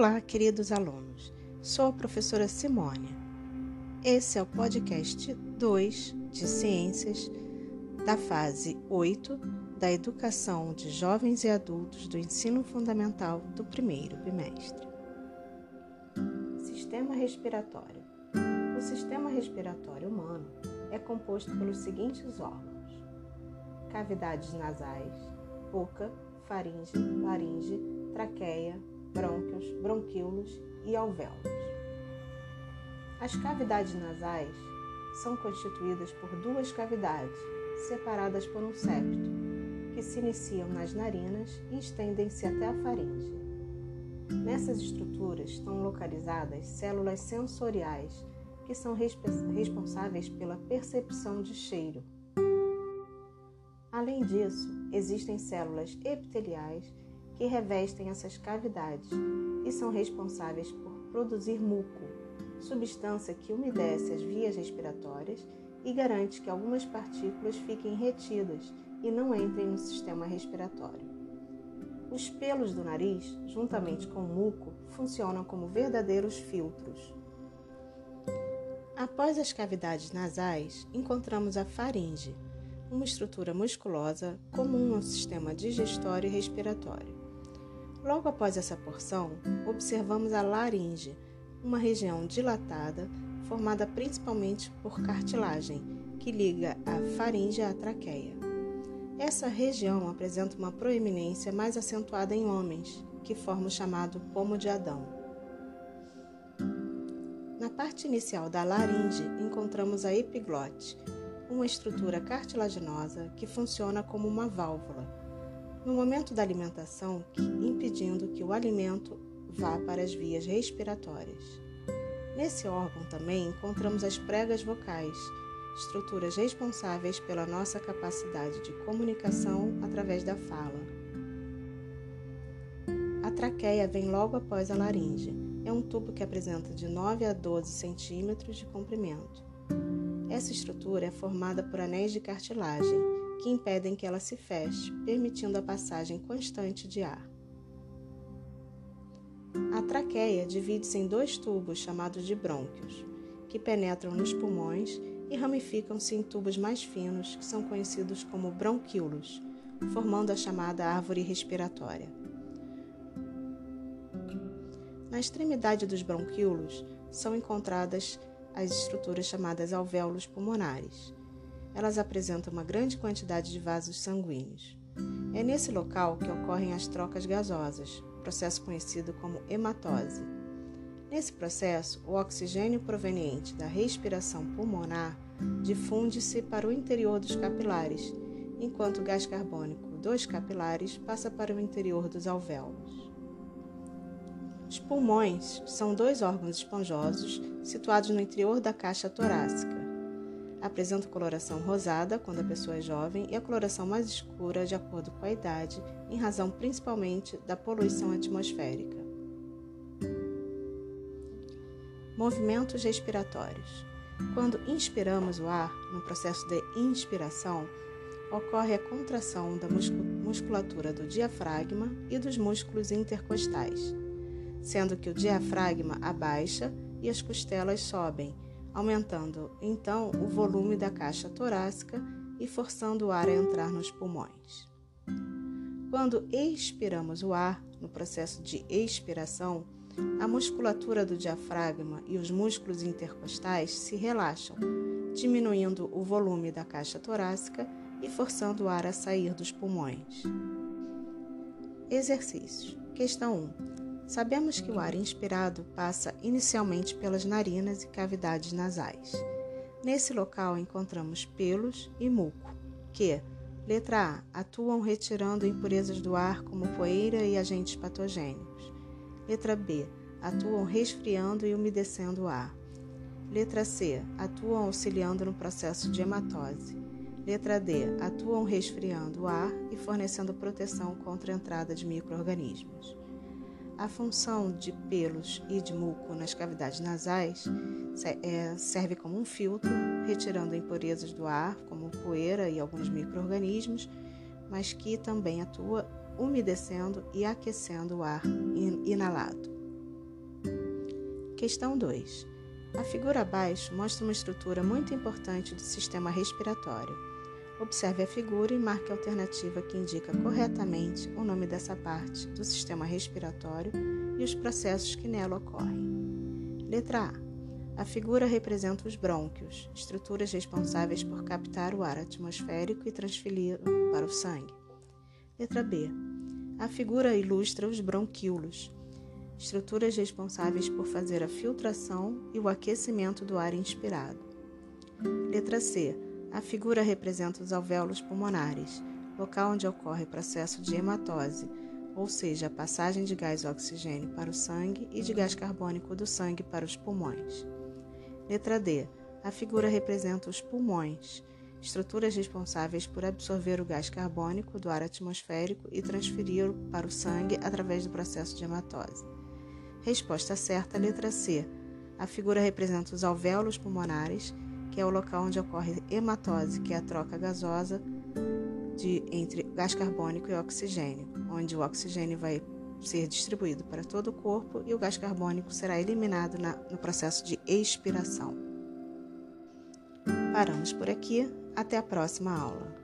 Olá, queridos alunos. Sou a professora Simônia. Esse é o podcast 2 de Ciências da fase 8 da Educação de Jovens e Adultos do Ensino Fundamental do primeiro bimestre. Sistema respiratório. O sistema respiratório humano é composto pelos seguintes órgãos: cavidades nasais, boca, faringe, laringe, traqueia, brônquios, bronquíolos e alvéolos. As cavidades nasais são constituídas por duas cavidades, separadas por um septo, que se iniciam nas narinas e estendem-se até a faringe. Nessas estruturas estão localizadas células sensoriais, que são responsáveis pela percepção de cheiro. Além disso, existem células epiteliais que revestem essas cavidades e são responsáveis por produzir muco, substância que umedece as vias respiratórias e garante que algumas partículas fiquem retidas e não entrem no sistema respiratório. Os pelos do nariz, juntamente com o muco, funcionam como verdadeiros filtros. Após as cavidades nasais, encontramos a faringe, uma estrutura musculosa comum ao sistema digestório e respiratório. Logo após essa porção, observamos a laringe, uma região dilatada formada principalmente por cartilagem, que liga a faringe à traqueia. Essa região apresenta uma proeminência mais acentuada em homens, que forma o chamado pomo de Adão. Na parte inicial da laringe encontramos a epiglote, uma estrutura cartilaginosa que funciona como uma válvula no momento da alimentação, impedindo que o alimento vá para as vias respiratórias. Nesse órgão também encontramos as pregas vocais, estruturas responsáveis pela nossa capacidade de comunicação através da fala. A traqueia vem logo após a laringe. É um tubo que apresenta de 9 a 12 centímetros de comprimento. Essa estrutura é formada por anéis de cartilagem que impedem que ela se feche, permitindo a passagem constante de ar. A traqueia divide-se em dois tubos chamados de brônquios, que penetram nos pulmões e ramificam-se em tubos mais finos, que são conhecidos como bronquíolos, formando a chamada árvore respiratória. Na extremidade dos bronquíolos são encontradas as estruturas chamadas alvéolos pulmonares, elas apresentam uma grande quantidade de vasos sanguíneos. É nesse local que ocorrem as trocas gasosas, processo conhecido como hematose. Nesse processo, o oxigênio proveniente da respiração pulmonar difunde-se para o interior dos capilares, enquanto o gás carbônico dos capilares passa para o interior dos alvéolos. Os pulmões são dois órgãos esponjosos situados no interior da caixa torácica apresenta coloração rosada quando a pessoa é jovem e a coloração mais escura de acordo com a idade, em razão principalmente da poluição atmosférica. Movimentos respiratórios. Quando inspiramos o ar, no processo de inspiração, ocorre a contração da musculatura do diafragma e dos músculos intercostais, sendo que o diafragma abaixa e as costelas sobem aumentando então o volume da caixa torácica e forçando o ar a entrar nos pulmões. Quando expiramos o ar, no processo de expiração, a musculatura do diafragma e os músculos intercostais se relaxam, diminuindo o volume da caixa torácica e forçando o ar a sair dos pulmões. Exercícios. Questão 1. Sabemos que o ar inspirado passa inicialmente pelas narinas e cavidades nasais. Nesse local encontramos pelos e muco, que, letra A, atuam retirando impurezas do ar como poeira e agentes patogênicos. Letra B, atuam resfriando e umedecendo o ar. Letra C, atuam auxiliando no processo de hematose. Letra D, atuam resfriando o ar e fornecendo proteção contra a entrada de microorganismos. A função de pelos e de muco nas cavidades nasais é, serve como um filtro, retirando impurezas do ar, como poeira e alguns micro-organismos, mas que também atua umedecendo e aquecendo o ar inalado. Questão 2. A figura abaixo mostra uma estrutura muito importante do sistema respiratório. Observe a figura e marque a alternativa que indica corretamente o nome dessa parte do sistema respiratório e os processos que nela ocorrem. Letra A. A figura representa os brônquios, estruturas responsáveis por captar o ar atmosférico e transferi-lo para o sangue. Letra B. A figura ilustra os bronquíolos, estruturas responsáveis por fazer a filtração e o aquecimento do ar inspirado. Letra C. A figura representa os alvéolos pulmonares, local onde ocorre o processo de hematose, ou seja, a passagem de gás oxigênio para o sangue e de gás carbônico do sangue para os pulmões. Letra D. A figura representa os pulmões, estruturas responsáveis por absorver o gás carbônico do ar atmosférico e transferi-lo para o sangue através do processo de hematose. Resposta certa, letra C. A figura representa os alvéolos pulmonares, que é o local onde ocorre hematose, que é a troca gasosa de, entre gás carbônico e oxigênio, onde o oxigênio vai ser distribuído para todo o corpo e o gás carbônico será eliminado na, no processo de expiração. Paramos por aqui. Até a próxima aula.